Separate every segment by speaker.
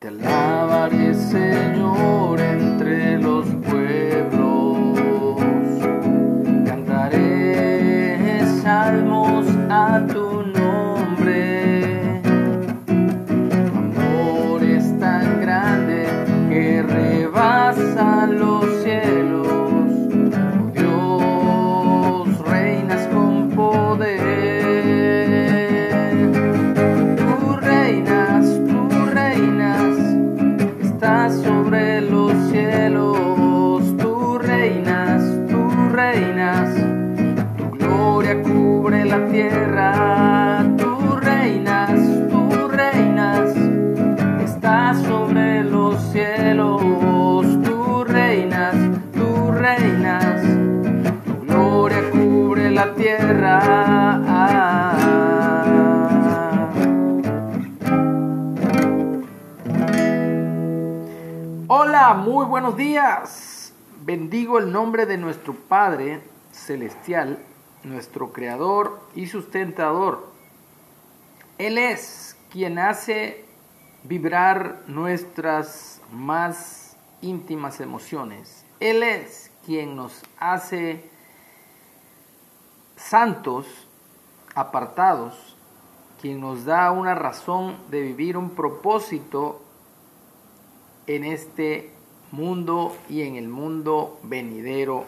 Speaker 1: Te alabaré, Bendigo el nombre de nuestro Padre Celestial, nuestro Creador y sustentador. Él es quien hace vibrar nuestras más íntimas emociones. Él es quien nos hace santos, apartados, quien nos da una razón de vivir un propósito en este mundo y en el mundo venidero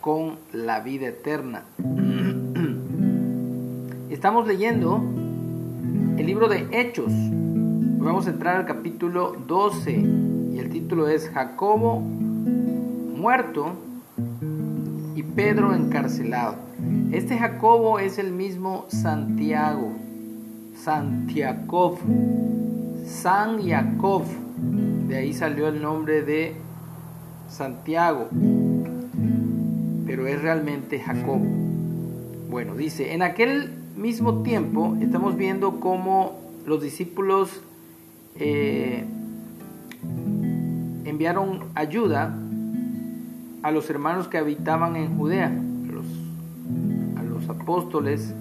Speaker 1: con la vida eterna. Estamos leyendo el libro de Hechos. Vamos a entrar al capítulo 12 y el título es Jacobo muerto y Pedro encarcelado. Este Jacobo es el mismo Santiago, Santiago, San Jacob. De ahí salió el nombre de Santiago, pero es realmente Jacobo. Bueno, dice, en aquel mismo tiempo estamos viendo cómo los discípulos eh, enviaron ayuda a los hermanos que habitaban en Judea, a los, a los apóstoles,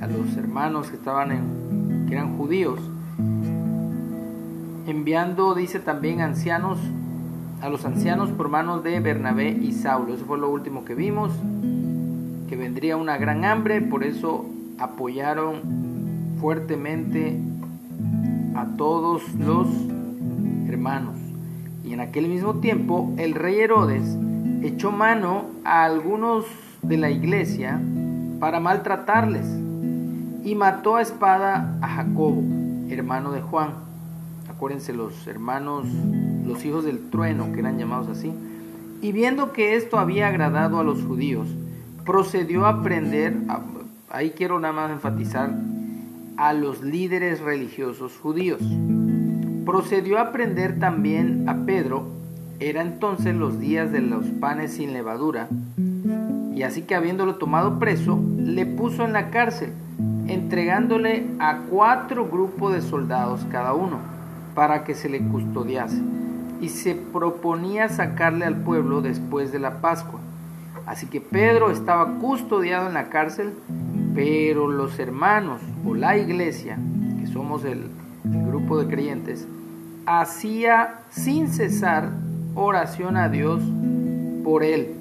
Speaker 1: a los hermanos que estaban en, que eran judíos, enviando, dice también, ancianos, a los ancianos por manos de Bernabé y Saulo. Eso fue lo último que vimos, que vendría una gran hambre, por eso apoyaron fuertemente a todos los hermanos. Y en aquel mismo tiempo el rey Herodes echó mano a algunos de la iglesia para maltratarles y mató a espada a Jacobo, hermano de Juan. Acuérdense los hermanos, los hijos del trueno, que eran llamados así. Y viendo que esto había agradado a los judíos, procedió a prender, ahí quiero nada más enfatizar, a los líderes religiosos judíos. Procedió a prender también a Pedro, era entonces los días de los panes sin levadura, y así que habiéndolo tomado preso, le puso en la cárcel, entregándole a cuatro grupos de soldados cada uno, para que se le custodiase, y se proponía sacarle al pueblo después de la Pascua. Así que Pedro estaba custodiado en la cárcel, pero los hermanos o la iglesia, que somos el grupo de creyentes, hacía sin cesar oración a Dios por él.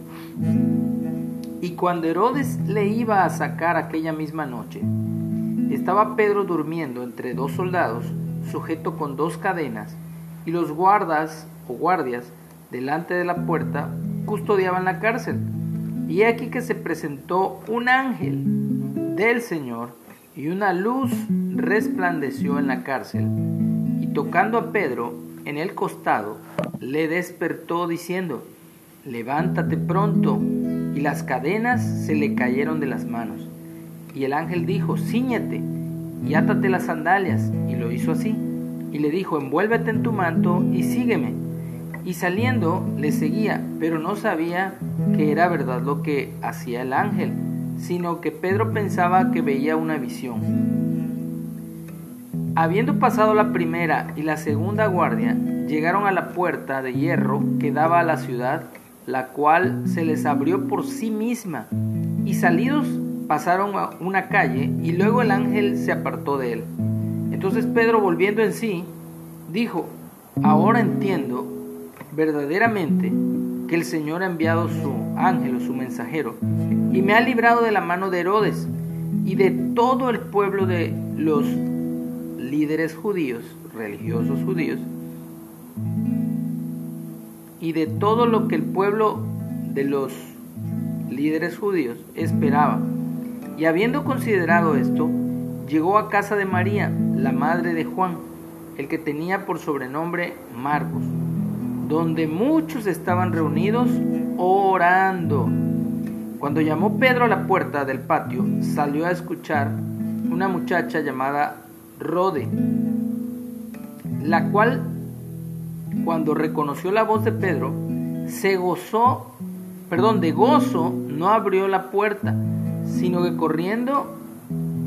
Speaker 1: Y cuando Herodes le iba a sacar aquella misma noche, estaba Pedro durmiendo entre dos soldados, sujeto con dos cadenas, y los guardas o guardias delante de la puerta custodiaban la cárcel. Y aquí que se presentó un ángel del Señor y una luz resplandeció en la cárcel y tocando a Pedro en el costado le despertó diciendo, levántate pronto y las cadenas se le cayeron de las manos. Y el ángel dijo, ciñete y átate las sandalias y lo hizo así y le dijo, envuélvete en tu manto y sígueme. Y saliendo le seguía, pero no sabía que era verdad lo que hacía el ángel, sino que Pedro pensaba que veía una visión. Habiendo pasado la primera y la segunda guardia, llegaron a la puerta de hierro que daba a la ciudad, la cual se les abrió por sí misma, y salidos pasaron a una calle, y luego el ángel se apartó de él. Entonces Pedro, volviendo en sí, dijo, ahora entiendo verdaderamente que el Señor ha enviado su ángel o su mensajero y me ha librado de la mano de Herodes y de todo el pueblo de los líderes judíos, religiosos judíos, y de todo lo que el pueblo de los líderes judíos esperaba. Y habiendo considerado esto, llegó a casa de María, la madre de Juan, el que tenía por sobrenombre Marcos, donde muchos estaban reunidos orando. Cuando llamó Pedro a la puerta del patio, salió a escuchar una muchacha llamada Rode, la cual, cuando reconoció la voz de Pedro, se gozó, perdón, de gozo, no abrió la puerta, sino que corriendo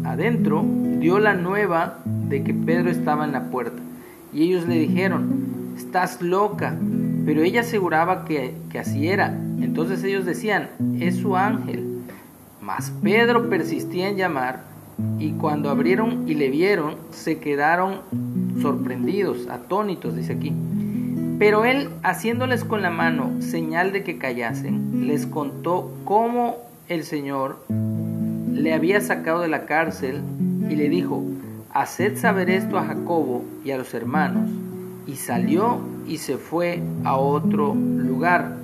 Speaker 1: adentro dio la nueva de que Pedro estaba en la puerta. Y ellos le dijeron, estás loca. Pero ella aseguraba que, que así era. Entonces ellos decían, es su ángel. Mas Pedro persistía en llamar y cuando abrieron y le vieron, se quedaron sorprendidos, atónitos, dice aquí. Pero él, haciéndoles con la mano señal de que callasen, les contó cómo el Señor le había sacado de la cárcel y le dijo, haced saber esto a Jacobo y a los hermanos. Y salió y se fue a otro lugar.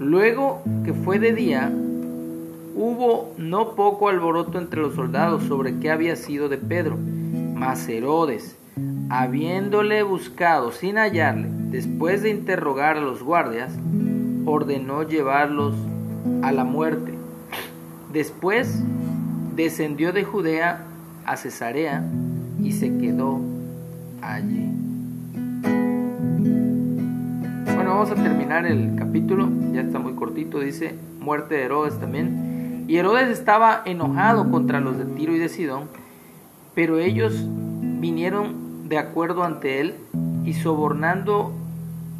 Speaker 1: Luego que fue de día, hubo no poco alboroto entre los soldados sobre qué había sido de Pedro. Mas Herodes, habiéndole buscado sin hallarle, después de interrogar a los guardias, ordenó llevarlos a la muerte. Después descendió de Judea a Cesarea y se quedó allí. Bueno, vamos a terminar el capítulo, ya está muy cortito, dice muerte de Herodes también. Y Herodes estaba enojado contra los de Tiro y de Sidón, pero ellos vinieron de acuerdo ante él y sobornando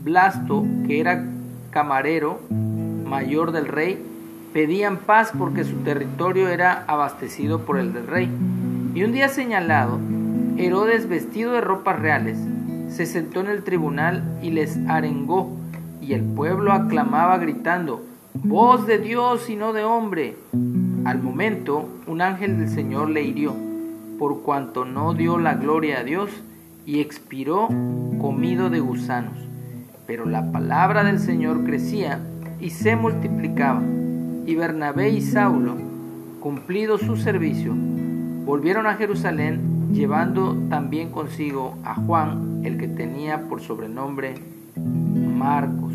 Speaker 1: Blasto, que era camarero mayor del rey, pedían paz porque su territorio era abastecido por el del rey. Y un día señalado, Herodes, vestido de ropas reales, se sentó en el tribunal y les arengó, y el pueblo aclamaba gritando, Voz de Dios y no de hombre. Al momento, un ángel del Señor le hirió, por cuanto no dio la gloria a Dios, y expiró comido de gusanos. Pero la palabra del Señor crecía y se multiplicaba, y Bernabé y Saulo, cumplido su servicio, volvieron a Jerusalén llevando también consigo a Juan, el que tenía por sobrenombre Marcos.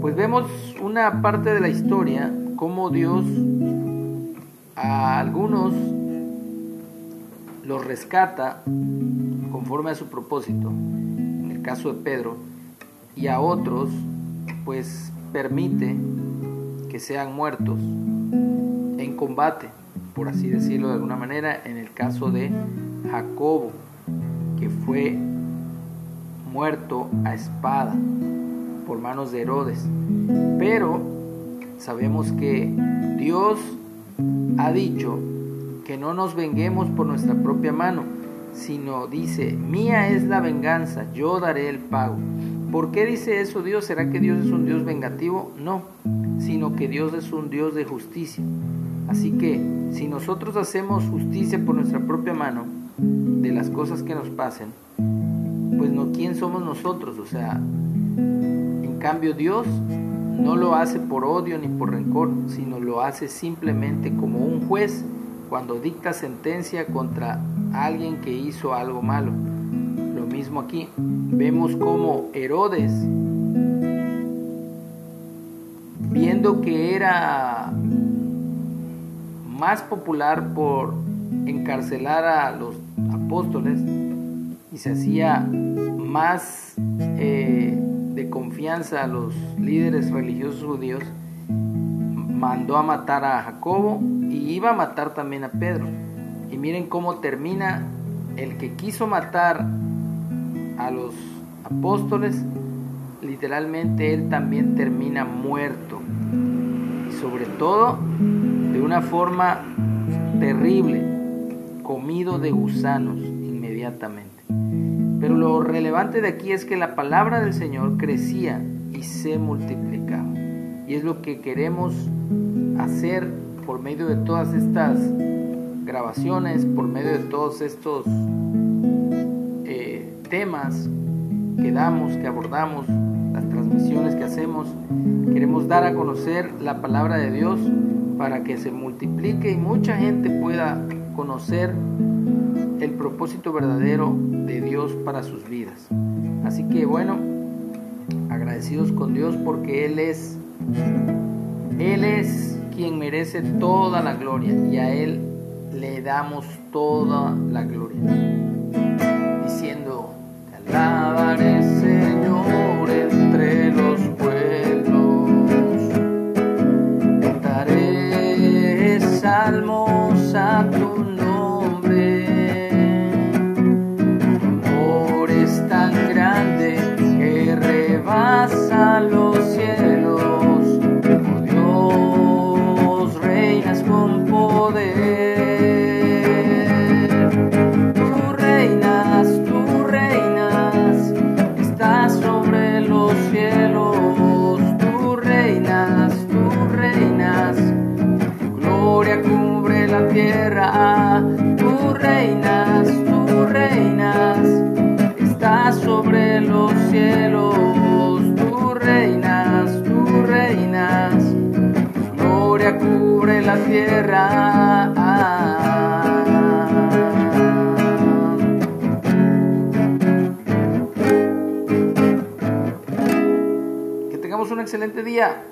Speaker 1: Pues vemos una parte de la historia, cómo Dios a algunos los rescata conforme a su propósito, en el caso de Pedro, y a otros pues permite que sean muertos en combate, por así decirlo de alguna manera, en el caso de Jacobo, que fue muerto a espada por manos de Herodes. Pero sabemos que Dios ha dicho que no nos venguemos por nuestra propia mano, sino dice, mía es la venganza, yo daré el pago. ¿Por qué dice eso Dios? ¿Será que Dios es un Dios vengativo? No, sino que Dios es un Dios de justicia. Así que si nosotros hacemos justicia por nuestra propia mano de las cosas que nos pasen, pues no, ¿quién somos nosotros? O sea, en cambio Dios no lo hace por odio ni por rencor, sino lo hace simplemente como un juez cuando dicta sentencia contra alguien que hizo algo malo. Mismo aquí, vemos como Herodes, viendo que era más popular por encarcelar a los apóstoles y se hacía más eh, de confianza a los líderes religiosos judíos, mandó a matar a Jacobo y iba a matar también a Pedro. Y miren cómo termina el que quiso matar a los apóstoles, literalmente él también termina muerto. Y sobre todo de una forma terrible, comido de gusanos inmediatamente. Pero lo relevante de aquí es que la palabra del Señor crecía y se multiplicaba. Y es lo que queremos hacer por medio de todas estas grabaciones, por medio de todos estos temas que damos, que abordamos, las transmisiones que hacemos. Queremos dar a conocer la palabra de Dios para que se multiplique y mucha gente pueda conocer el propósito verdadero de Dios para sus vidas. Así que bueno, agradecidos con Dios porque Él es, Él es quien merece toda la gloria y a Él le damos toda la gloria. Cubre la tierra. Que tengamos un excelente día.